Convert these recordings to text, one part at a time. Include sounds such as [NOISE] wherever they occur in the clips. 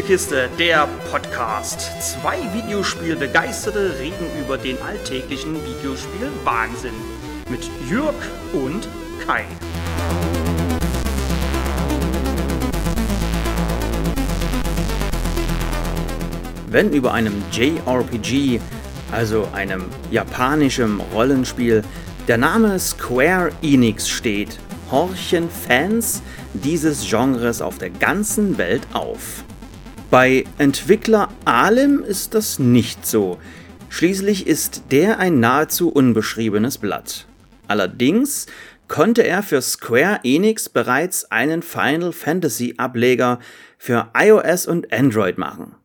Spielekiste, der Podcast. Zwei Videospielbegeisterte reden über den alltäglichen Videospiel-Wahnsinn. Mit Jürg und Kai. Wenn über einem JRPG, also einem japanischen Rollenspiel, der Name Square Enix steht, horchen Fans dieses Genres auf der ganzen Welt auf. Bei Entwickler Alim ist das nicht so. Schließlich ist der ein nahezu unbeschriebenes Blatt. Allerdings konnte er für Square Enix bereits einen Final Fantasy Ableger für iOS und Android machen.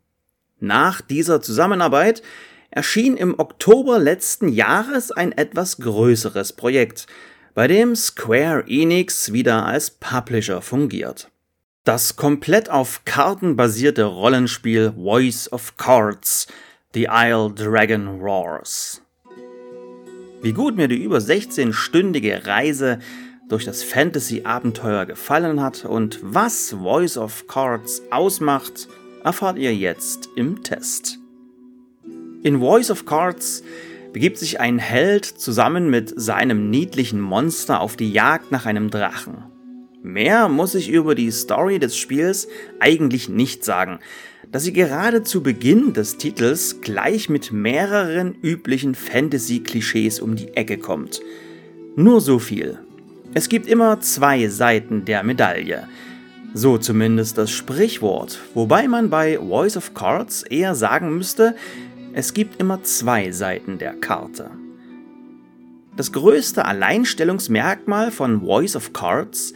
Nach dieser Zusammenarbeit erschien im Oktober letzten Jahres ein etwas größeres Projekt, bei dem Square Enix wieder als Publisher fungiert. Das komplett auf Karten basierte Rollenspiel Voice of Cards, The Isle Dragon Roars. Wie gut mir die über 16-stündige Reise durch das Fantasy-Abenteuer gefallen hat und was Voice of Cards ausmacht, erfahrt ihr jetzt im Test. In Voice of Cards begibt sich ein Held zusammen mit seinem niedlichen Monster auf die Jagd nach einem Drachen. Mehr muss ich über die Story des Spiels eigentlich nicht sagen, da sie gerade zu Beginn des Titels gleich mit mehreren üblichen Fantasy-Klischees um die Ecke kommt. Nur so viel. Es gibt immer zwei Seiten der Medaille. So zumindest das Sprichwort, wobei man bei Voice of Cards eher sagen müsste, es gibt immer zwei Seiten der Karte. Das größte Alleinstellungsmerkmal von Voice of Cards ist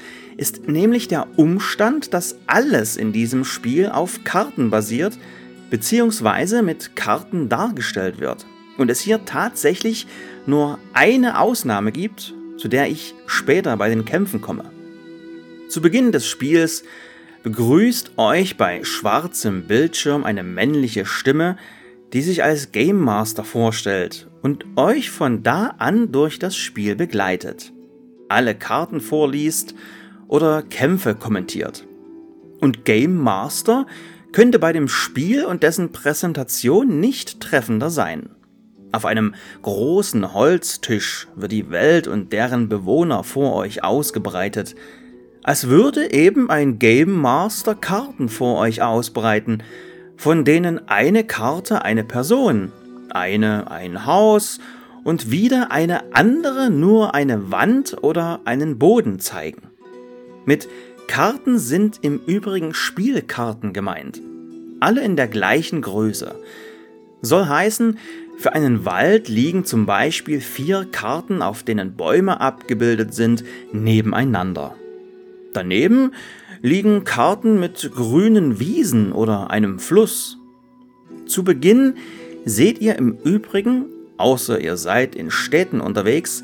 nämlich der Umstand, dass alles in diesem Spiel auf Karten basiert bzw. mit Karten dargestellt wird und es hier tatsächlich nur eine Ausnahme gibt, zu der ich später bei den Kämpfen komme. Zu Beginn des Spiels begrüßt euch bei schwarzem Bildschirm eine männliche Stimme, die sich als Game Master vorstellt und euch von da an durch das Spiel begleitet, alle Karten vorliest oder Kämpfe kommentiert. Und Game Master könnte bei dem Spiel und dessen Präsentation nicht treffender sein. Auf einem großen Holztisch wird die Welt und deren Bewohner vor euch ausgebreitet, als würde eben ein Game Master Karten vor euch ausbreiten, von denen eine Karte eine Person, eine ein Haus und wieder eine andere nur eine Wand oder einen Boden zeigen. Mit Karten sind im Übrigen Spielkarten gemeint, alle in der gleichen Größe. Soll heißen, für einen Wald liegen zum Beispiel vier Karten, auf denen Bäume abgebildet sind, nebeneinander. Daneben liegen Karten mit grünen Wiesen oder einem Fluss. Zu Beginn seht ihr im Übrigen, außer ihr seid in Städten unterwegs,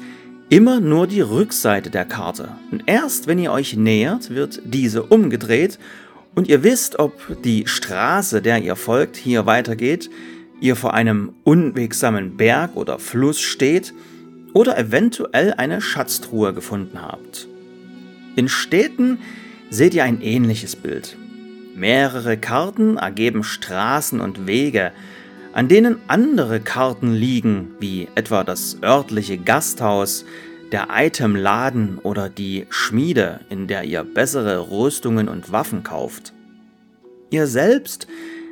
immer nur die Rückseite der Karte. Und erst wenn ihr euch nähert, wird diese umgedreht und ihr wisst, ob die Straße, der ihr folgt, hier weitergeht, ihr vor einem unwegsamen Berg oder Fluss steht oder eventuell eine Schatztruhe gefunden habt. In Städten seht ihr ein ähnliches Bild. Mehrere Karten ergeben Straßen und Wege, an denen andere Karten liegen, wie etwa das örtliche Gasthaus, der Itemladen oder die Schmiede, in der ihr bessere Rüstungen und Waffen kauft. Ihr selbst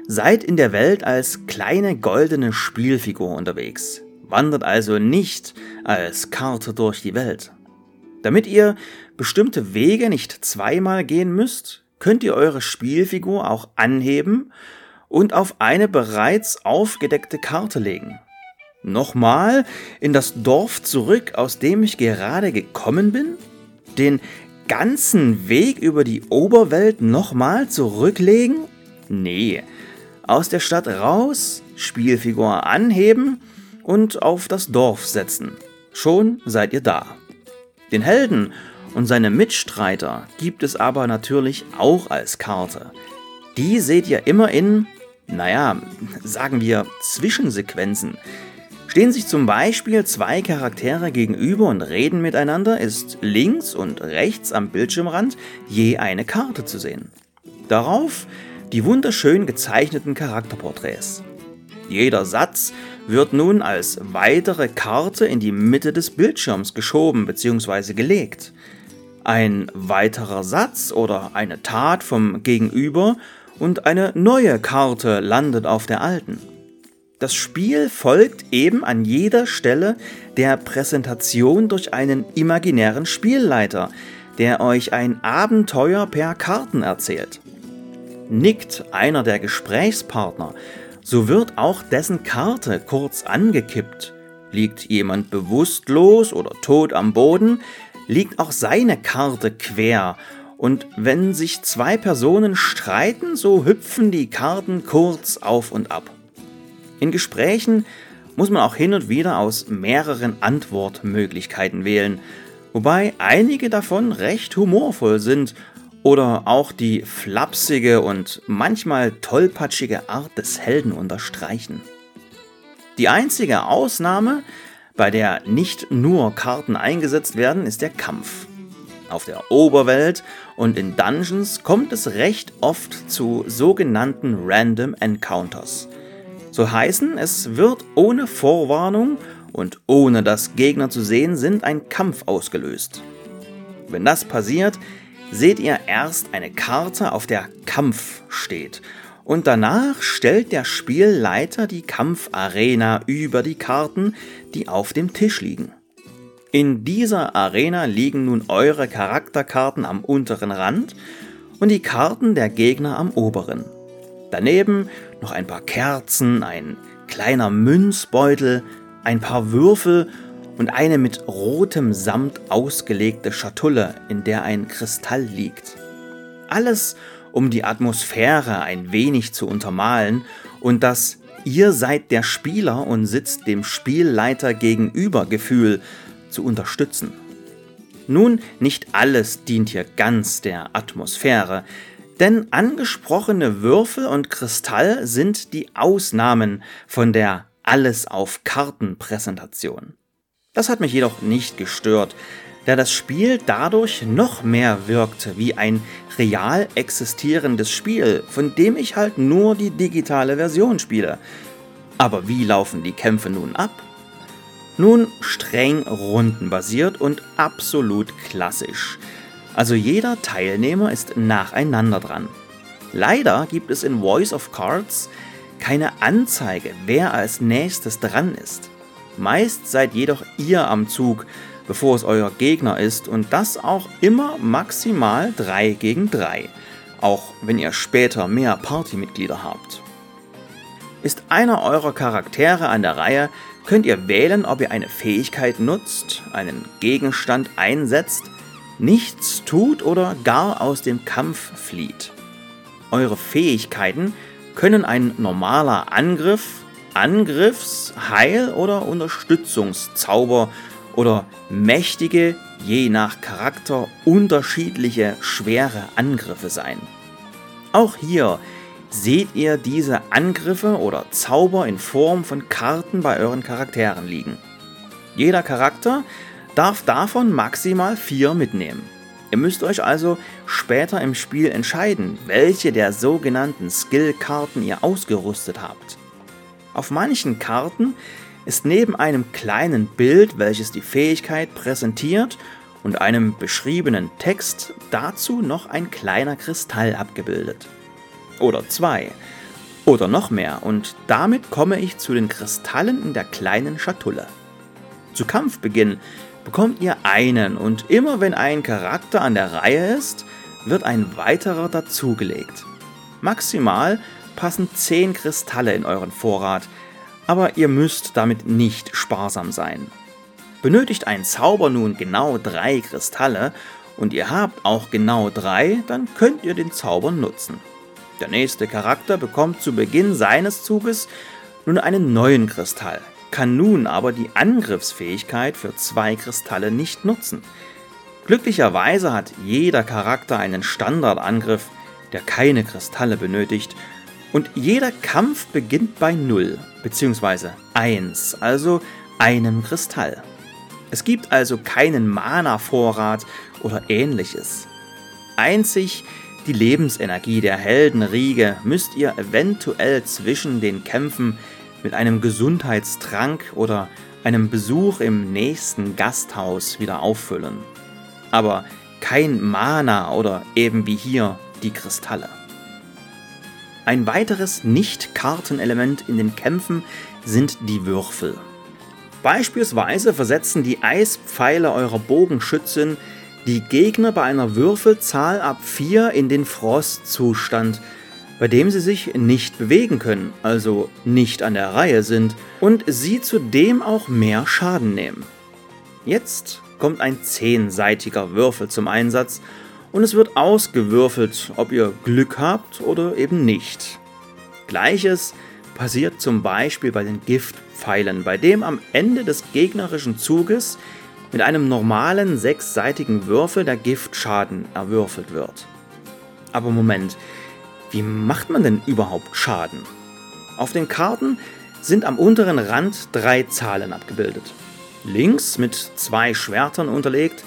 seid in der Welt als kleine goldene Spielfigur unterwegs, wandert also nicht als Karte durch die Welt. Damit ihr bestimmte Wege nicht zweimal gehen müsst, könnt ihr eure Spielfigur auch anheben und auf eine bereits aufgedeckte Karte legen. Nochmal in das Dorf zurück, aus dem ich gerade gekommen bin? Den ganzen Weg über die Oberwelt nochmal zurücklegen? Nee. Aus der Stadt raus, Spielfigur anheben und auf das Dorf setzen. Schon seid ihr da. Den Helden und seine Mitstreiter gibt es aber natürlich auch als Karte. Die seht ihr immer in, naja, sagen wir Zwischensequenzen. Stehen sich zum Beispiel zwei Charaktere gegenüber und reden miteinander, ist links und rechts am Bildschirmrand je eine Karte zu sehen. Darauf die wunderschön gezeichneten Charakterporträts. Jeder Satz wird nun als weitere Karte in die Mitte des Bildschirms geschoben bzw. gelegt. Ein weiterer Satz oder eine Tat vom Gegenüber und eine neue Karte landet auf der alten. Das Spiel folgt eben an jeder Stelle der Präsentation durch einen imaginären Spielleiter, der euch ein Abenteuer per Karten erzählt. Nickt einer der Gesprächspartner, so wird auch dessen Karte kurz angekippt. Liegt jemand bewusstlos oder tot am Boden, liegt auch seine Karte quer und wenn sich zwei Personen streiten, so hüpfen die Karten kurz auf und ab. In Gesprächen muss man auch hin und wieder aus mehreren Antwortmöglichkeiten wählen, wobei einige davon recht humorvoll sind oder auch die flapsige und manchmal tollpatschige Art des Helden unterstreichen. Die einzige Ausnahme, bei der nicht nur Karten eingesetzt werden, ist der Kampf. Auf der Oberwelt und in Dungeons kommt es recht oft zu sogenannten Random Encounters – so heißen, es wird ohne Vorwarnung und ohne das Gegner zu sehen sind ein Kampf ausgelöst. Wenn das passiert, seht ihr erst eine Karte, auf der Kampf steht. Und danach stellt der Spielleiter die Kampfarena über die Karten, die auf dem Tisch liegen. In dieser Arena liegen nun eure Charakterkarten am unteren Rand und die Karten der Gegner am oberen. Daneben noch ein paar Kerzen, ein kleiner Münzbeutel, ein paar Würfel und eine mit rotem Samt ausgelegte Schatulle, in der ein Kristall liegt. Alles, um die Atmosphäre ein wenig zu untermalen und das Ihr seid der Spieler und sitzt dem Spielleiter gegenüber Gefühl zu unterstützen. Nun, nicht alles dient hier ganz der Atmosphäre, denn angesprochene Würfel und Kristall sind die Ausnahmen von der Alles auf Karten Präsentation. Das hat mich jedoch nicht gestört, da das Spiel dadurch noch mehr wirkte wie ein real existierendes Spiel, von dem ich halt nur die digitale Version spiele. Aber wie laufen die Kämpfe nun ab? Nun streng rundenbasiert und absolut klassisch. Also jeder Teilnehmer ist nacheinander dran. Leider gibt es in Voice of Cards keine Anzeige, wer als nächstes dran ist. Meist seid jedoch ihr am Zug, bevor es euer Gegner ist und das auch immer maximal 3 gegen 3, auch wenn ihr später mehr Partymitglieder habt. Ist einer eurer Charaktere an der Reihe, könnt ihr wählen, ob ihr eine Fähigkeit nutzt, einen Gegenstand einsetzt nichts tut oder gar aus dem Kampf flieht. Eure Fähigkeiten können ein normaler Angriff, Angriffs-, Heil- oder Unterstützungszauber oder mächtige, je nach Charakter unterschiedliche schwere Angriffe sein. Auch hier seht ihr diese Angriffe oder Zauber in Form von Karten bei euren Charakteren liegen. Jeder Charakter darf davon maximal vier mitnehmen. Ihr müsst euch also später im Spiel entscheiden, welche der sogenannten Skill-Karten ihr ausgerüstet habt. Auf manchen Karten ist neben einem kleinen Bild, welches die Fähigkeit präsentiert, und einem beschriebenen Text dazu noch ein kleiner Kristall abgebildet. Oder zwei. Oder noch mehr, und damit komme ich zu den Kristallen in der kleinen Schatulle. Zu Kampfbeginn bekommt ihr einen und immer wenn ein Charakter an der Reihe ist, wird ein weiterer dazugelegt. Maximal passen 10 Kristalle in euren Vorrat, aber ihr müsst damit nicht sparsam sein. Benötigt ein Zauber nun genau drei Kristalle und ihr habt auch genau drei, dann könnt ihr den Zauber nutzen. Der nächste Charakter bekommt zu Beginn seines Zuges nun einen neuen Kristall, kann nun aber die Angriffsfähigkeit für zwei Kristalle nicht nutzen. Glücklicherweise hat jeder Charakter einen Standardangriff, der keine Kristalle benötigt, und jeder Kampf beginnt bei 0 bzw. 1, also einem Kristall. Es gibt also keinen Mana-Vorrat oder ähnliches. Einzig Die Lebensenergie der Heldenriege müsst ihr eventuell zwischen den Kämpfen mit einem Gesundheitstrank oder einem Besuch im nächsten Gasthaus wieder auffüllen. Aber kein Mana oder eben wie hier die Kristalle. Ein weiteres Nicht-Kartenelement in den Kämpfen sind die Würfel. Beispielsweise versetzen die Eispfeile eurer Bogenschützen die Gegner bei einer Würfelzahl ab 4 in den Frostzustand, bei dem sie sich nicht bewegen können, also nicht an der Reihe sind und sie zudem auch mehr Schaden nehmen. Jetzt kommt ein zehnseitiger Würfel zum Einsatz und es wird ausgewürfelt, ob ihr Glück habt oder eben nicht. Gleiches passiert zum Beispiel bei den Giftpfeilen, bei dem am Ende des gegnerischen Zuges mit einem normalen sechsseitigen Würfel der Giftschaden erwürfelt wird. Aber Moment, wie macht man denn überhaupt Schaden? Auf den Karten sind am unteren Rand drei Zahlen abgebildet. Links mit zwei Schwertern unterlegt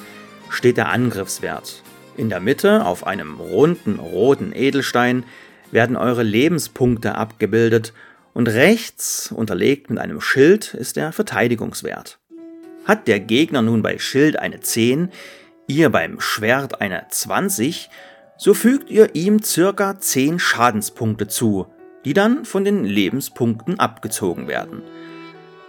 steht der Angriffswert. In der Mitte auf einem runden roten Edelstein werden eure Lebenspunkte abgebildet und rechts unterlegt mit einem Schild ist der Verteidigungswert. Hat der Gegner nun bei Schild eine 10, ihr beim Schwert eine 20, so fügt ihr ihm circa 10 Schadenspunkte zu, die dann von den Lebenspunkten abgezogen werden.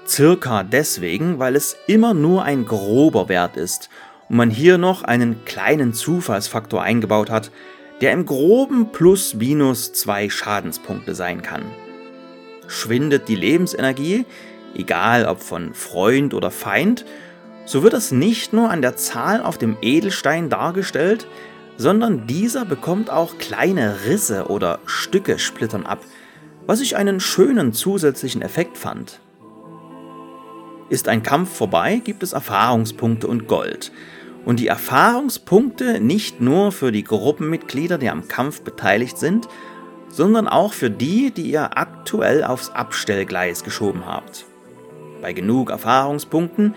Circa deswegen, weil es immer nur ein grober Wert ist und man hier noch einen kleinen Zufallsfaktor eingebaut hat, der im groben plus minus 2 Schadenspunkte sein kann. Schwindet die Lebensenergie, egal ob von Freund oder Feind, so wird es nicht nur an der Zahl auf dem Edelstein dargestellt, sondern dieser bekommt auch kleine Risse oder Stücke splittern ab, was ich einen schönen zusätzlichen Effekt fand. Ist ein Kampf vorbei, gibt es Erfahrungspunkte und Gold. Und die Erfahrungspunkte nicht nur für die Gruppenmitglieder, die am Kampf beteiligt sind, sondern auch für die, die ihr aktuell aufs Abstellgleis geschoben habt. Bei genug Erfahrungspunkten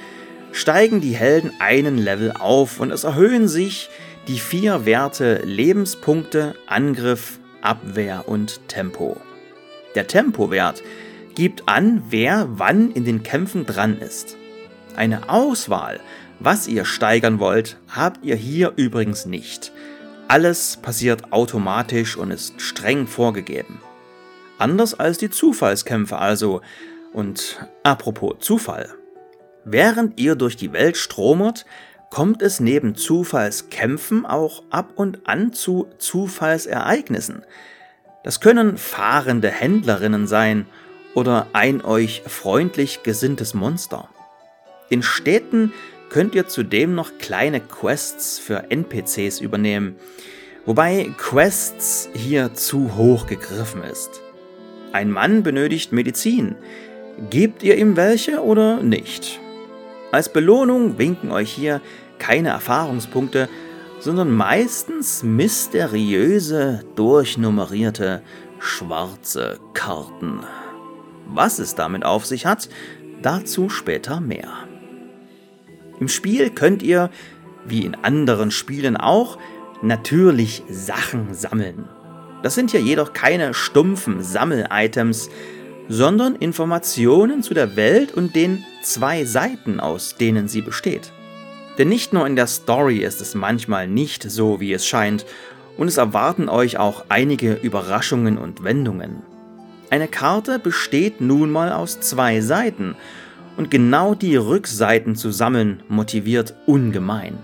steigen die Helden einen Level auf und es erhöhen sich die vier Werte Lebenspunkte, Angriff, Abwehr und Tempo. Der Tempowert gibt an, wer wann in den Kämpfen dran ist. Eine Auswahl, was ihr steigern wollt, habt ihr hier übrigens nicht. Alles passiert automatisch und ist streng vorgegeben. Anders als die Zufallskämpfe also, und apropos Zufall. Während ihr durch die Welt stromert, kommt es neben Zufallskämpfen auch ab und an zu Zufallsereignissen. Das können fahrende Händlerinnen sein oder ein euch freundlich gesinntes Monster. In Städten könnt ihr zudem noch kleine Quests für NPCs übernehmen, wobei Quests hier zu hoch gegriffen ist. Ein Mann benötigt Medizin, Gebt ihr ihm welche oder nicht? Als Belohnung winken euch hier keine Erfahrungspunkte, sondern meistens mysteriöse, durchnummerierte, schwarze Karten. Was es damit auf sich hat, dazu später mehr. Im Spiel könnt ihr, wie in anderen Spielen auch, natürlich Sachen sammeln. Das sind ja jedoch keine stumpfen Sammel-Items, sondern Informationen zu der Welt und den zwei Seiten, aus denen sie besteht. Denn nicht nur in der Story ist es manchmal nicht so, wie es scheint, und es erwarten euch auch einige Überraschungen und Wendungen. Eine Karte besteht nun mal aus zwei Seiten, und genau die Rückseiten zu sammeln motiviert ungemein.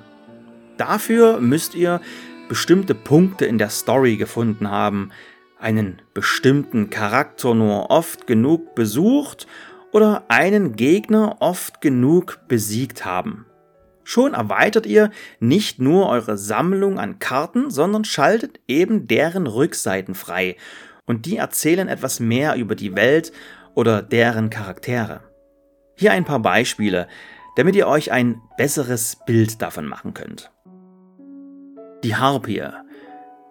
Dafür müsst ihr bestimmte Punkte in der Story gefunden haben, einen bestimmten Charakter nur oft genug besucht oder einen Gegner oft genug besiegt haben. Schon erweitert ihr nicht nur eure Sammlung an Karten, sondern schaltet eben deren Rückseiten frei und die erzählen etwas mehr über die Welt oder deren Charaktere. Hier ein paar Beispiele, damit ihr euch ein besseres Bild davon machen könnt. Die Harpie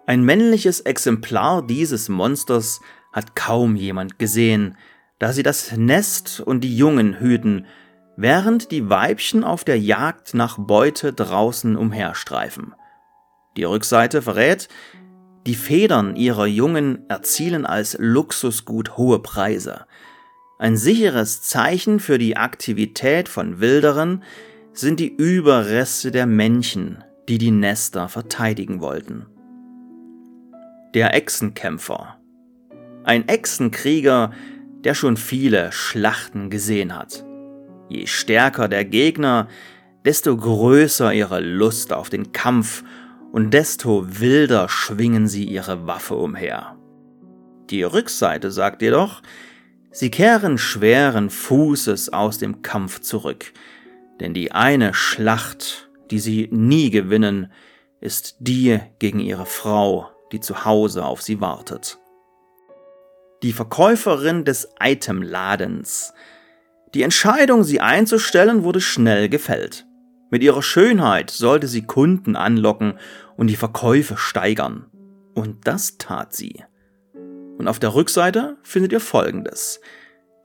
ein männliches Exemplar dieses Monsters hat kaum jemand gesehen, da sie das Nest und die Jungen hüten, während die Weibchen auf der Jagd nach Beute draußen umherstreifen. Die Rückseite verrät, Die Federn ihrer Jungen erzielen als Luxusgut hohe Preise. Ein sicheres Zeichen für die Aktivität von Wilderern sind die Überreste der Männchen, die die Nester verteidigen wollten. Der Echsenkämpfer. Ein Echsenkrieger, der schon viele Schlachten gesehen hat. Je stärker der Gegner, desto größer ihre Lust auf den Kampf und desto wilder schwingen sie ihre Waffe umher. Die Rückseite sagt jedoch, sie kehren schweren Fußes aus dem Kampf zurück, denn die eine Schlacht, die sie nie gewinnen, ist die gegen ihre Frau, die zu Hause auf sie wartet. Die Verkäuferin des Itemladens. Die Entscheidung, sie einzustellen, wurde schnell gefällt. Mit ihrer Schönheit sollte sie Kunden anlocken und die Verkäufe steigern. Und das tat sie. Und auf der Rückseite findet ihr Folgendes.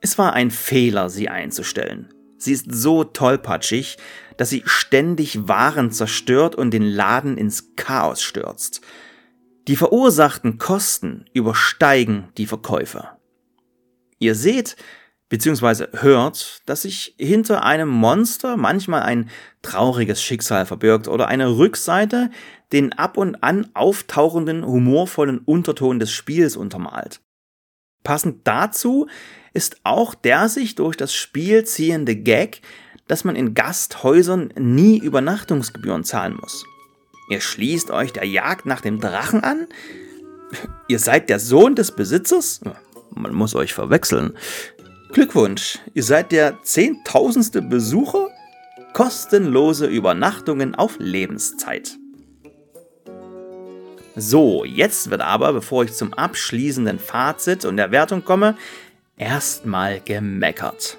Es war ein Fehler, sie einzustellen. Sie ist so tollpatschig, dass sie ständig Waren zerstört und den Laden ins Chaos stürzt. Die verursachten Kosten übersteigen die Verkäufe. Ihr seht, beziehungsweise hört, dass sich hinter einem Monster manchmal ein trauriges Schicksal verbirgt oder eine Rückseite den ab und an auftauchenden humorvollen Unterton des Spiels untermalt. Passend dazu ist auch der sich durch das Spiel ziehende Gag, dass man in Gasthäusern nie Übernachtungsgebühren zahlen muss. Ihr schließt euch der Jagd nach dem Drachen an? Ihr seid der Sohn des Besitzers? Man muss euch verwechseln. Glückwunsch, ihr seid der zehntausendste Besucher? Kostenlose Übernachtungen auf Lebenszeit. So, jetzt wird aber, bevor ich zum abschließenden Fazit und der Wertung komme, erstmal gemeckert.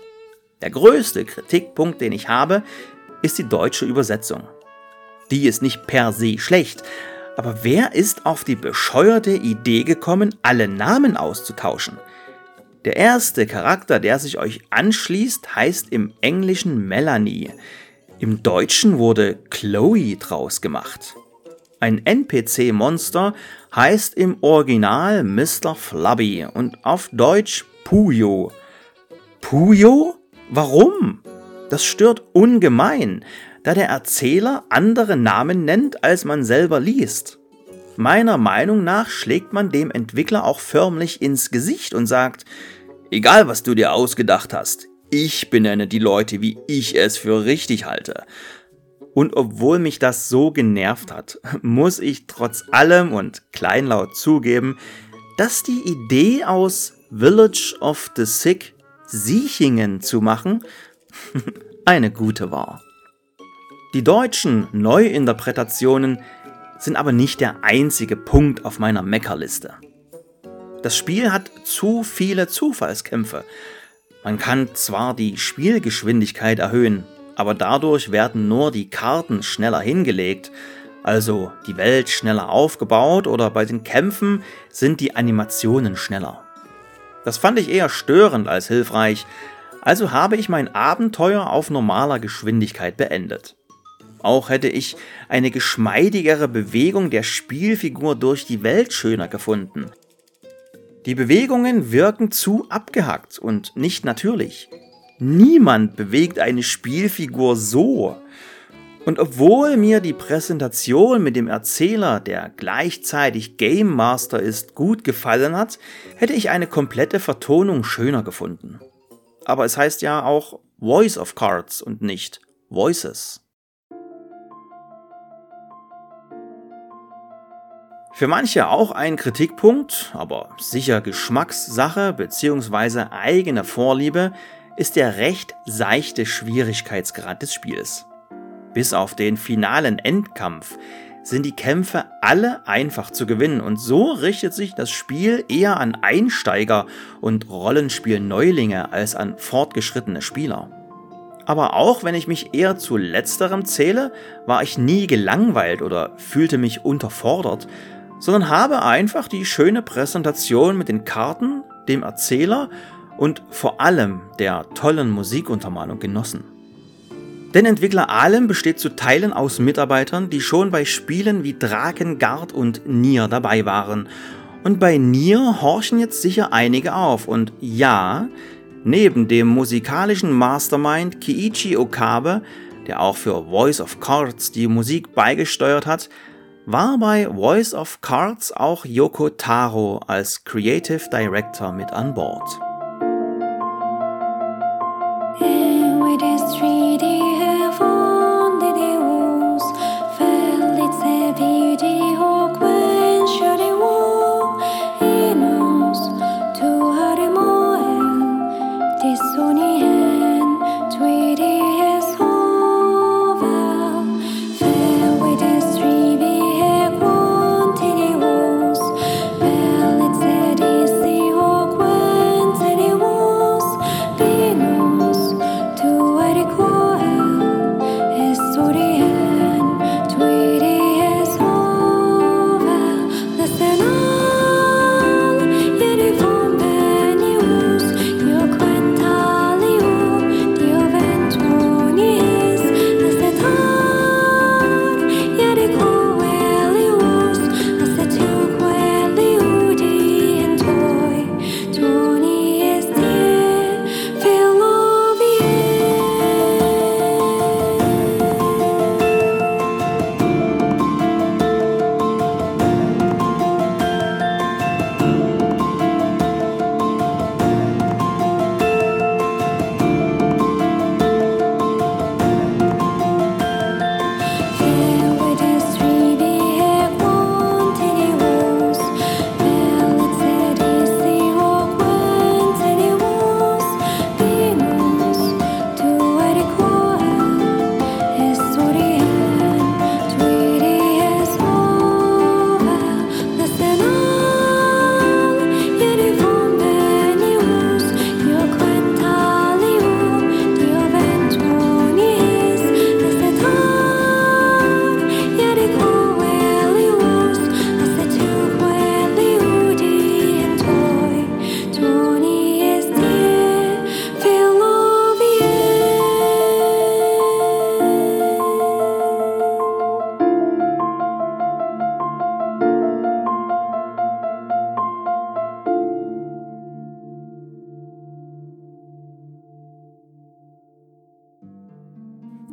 Der größte Kritikpunkt, den ich habe, ist die deutsche Übersetzung. Die ist nicht per se schlecht, aber wer ist auf die bescheuerte Idee gekommen, alle Namen auszutauschen? Der erste Charakter, der sich euch anschließt, heißt im Englischen Melanie. Im Deutschen wurde Chloe draus gemacht. Ein NPC-Monster heißt im Original Mr. Flubby und auf Deutsch Puyo. Puyo? Warum? Das stört ungemein, da der Erzähler andere Namen nennt, als man selber liest. Meiner Meinung nach schlägt man dem Entwickler auch förmlich ins Gesicht und sagt, egal was du dir ausgedacht hast, ich benenne die Leute, wie ich es für richtig halte. Und obwohl mich das so genervt hat, [LAUGHS] muss ich trotz allem und kleinlaut zugeben, dass die Idee aus Village of the Sick Siechingen zu machen [LAUGHS] eine gute war. Die deutschen Neuinterpretationen sind aber nicht der einzige Punkt auf meiner Meckerliste. Das Spiel hat zu viele Zufallskämpfe. Man kann zwar die Spielgeschwindigkeit erhöhen, aber dadurch werden nur die Karten schneller hingelegt, also die Welt schneller aufgebaut oder bei den Kämpfen sind die Animationen schneller. Das fand ich eher störend als hilfreich, also habe ich mein Abenteuer auf normaler Geschwindigkeit beendet. Auch hätte ich eine geschmeidigere Bewegung der Spielfigur durch die Welt schöner gefunden. Die Bewegungen wirken zu abgehackt und nicht natürlich. Niemand bewegt eine Spielfigur so. Und obwohl mir die Präsentation mit dem Erzähler, der gleichzeitig Game Master ist, gut gefallen hat, hätte ich eine komplette Vertonung schöner gefunden. Aber es heißt ja auch Voice of Cards und nicht Voices. Für manche auch ein Kritikpunkt, aber sicher Geschmackssache bzw. eigene Vorliebe ist der recht seichte Schwierigkeitsgrad des Spiels. Bis auf den finalen Endkampf sind die Kämpfe alle einfach zu gewinnen und so richtet sich das Spiel eher an Einsteiger und Rollenspiel-Neulinge als an fortgeschrittene Spieler. Aber auch wenn ich mich eher zu letzterem zähle, war ich nie gelangweilt oder fühlte mich unterfordert, sondern habe einfach die schöne Präsentation mit den Karten, dem Erzähler und vor allem der tollen Musikuntermalung genossen. Denn Entwickler Alem besteht zu Teilen aus Mitarbeitern, die schon bei Spielen wie Drakengard und Nier dabei waren. Und bei Nier horchen jetzt sicher einige auf. Und ja, neben dem musikalischen Mastermind Kiichi Okabe, der auch für Voice of Cards die Musik beigesteuert hat, war bei Voice of Cards auch Yoko Taro als Creative Director mit an Bord.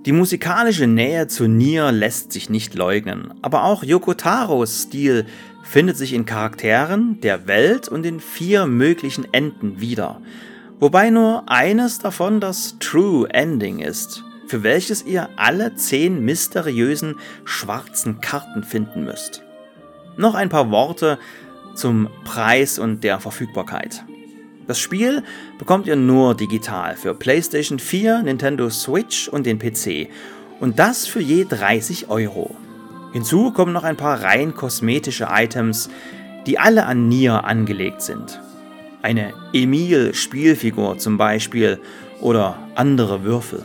Die musikalische Nähe zu Nier lässt sich nicht leugnen, aber auch Yoko Taros Stil findet sich in Charakteren, der Welt und den vier möglichen Enden wieder, wobei nur eines davon das True Ending ist, für welches ihr alle zehn mysteriösen schwarzen Karten finden müsst. Noch ein paar Worte zum Preis und der Verfügbarkeit. Das Spiel bekommt ihr nur digital für PlayStation 4, Nintendo Switch und den PC. Und das für je 30 Euro. Hinzu kommen noch ein paar rein kosmetische Items, die alle an Nier angelegt sind. Eine Emil-Spielfigur zum Beispiel oder andere Würfel.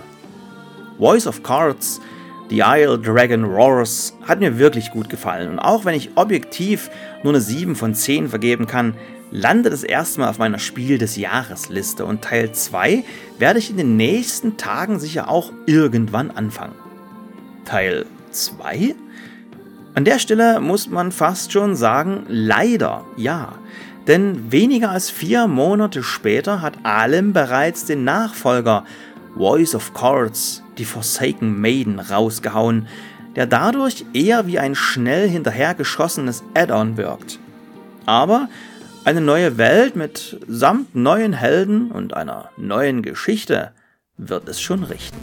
Voice of Cards, The Isle Dragon Roars hat mir wirklich gut gefallen und auch wenn ich objektiv nur eine 7 von 10 vergeben kann, landet es erstmal auf meiner Spiel des Jahres Liste und Teil 2 werde ich in den nächsten Tagen sicher auch irgendwann anfangen. Teil 2? An der Stelle muss man fast schon sagen, leider ja. Denn weniger als vier Monate später hat Alem bereits den Nachfolger Voice of Chords, die Forsaken Maiden, rausgehauen, der dadurch eher wie ein schnell hinterhergeschossenes Add-on wirkt. Aber eine neue Welt mit samt neuen Helden und einer neuen Geschichte wird es schon richten.